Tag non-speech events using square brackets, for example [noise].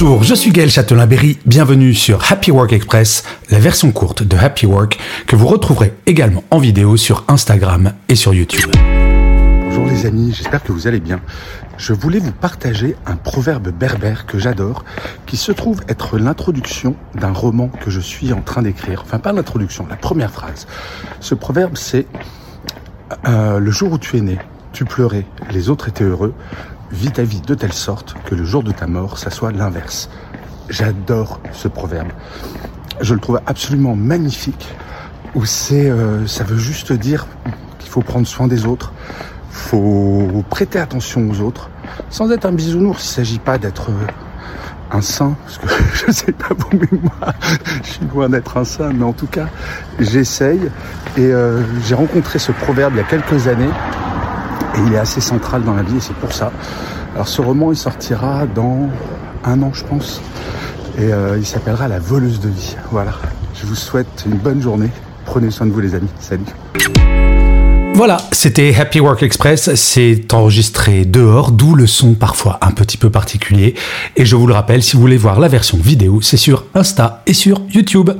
Bonjour, je suis Gaël Châtelain-Berry, bienvenue sur Happy Work Express, la version courte de Happy Work que vous retrouverez également en vidéo sur Instagram et sur YouTube. Bonjour les amis, j'espère que vous allez bien. Je voulais vous partager un proverbe berbère que j'adore, qui se trouve être l'introduction d'un roman que je suis en train d'écrire. Enfin pas l'introduction, la première phrase. Ce proverbe c'est euh, Le jour où tu es né, tu pleurais, les autres étaient heureux, vis ta vie de telle sorte que le jour de ta mort, ça soit l'inverse. J'adore ce proverbe. Je le trouve absolument magnifique, où c'est, euh, ça veut juste dire qu'il faut prendre soin des autres, faut prêter attention aux autres, sans être un bisounours. Il s'agit pas d'être euh, un saint, parce que [laughs] je sais pas vous, mais moi, [laughs] je suis loin d'être un saint, mais en tout cas, j'essaye. Et euh, j'ai rencontré ce proverbe il y a quelques années, et il est assez central dans la vie, et c'est pour ça. Alors ce roman, il sortira dans un an, je pense, et euh, il s'appellera La voleuse de vie. Voilà. Je vous souhaite une bonne journée. Prenez soin de vous, les amis. Salut. Voilà, c'était Happy Work Express, c'est enregistré dehors, d'où le son parfois un petit peu particulier. Et je vous le rappelle, si vous voulez voir la version vidéo, c'est sur Insta et sur YouTube.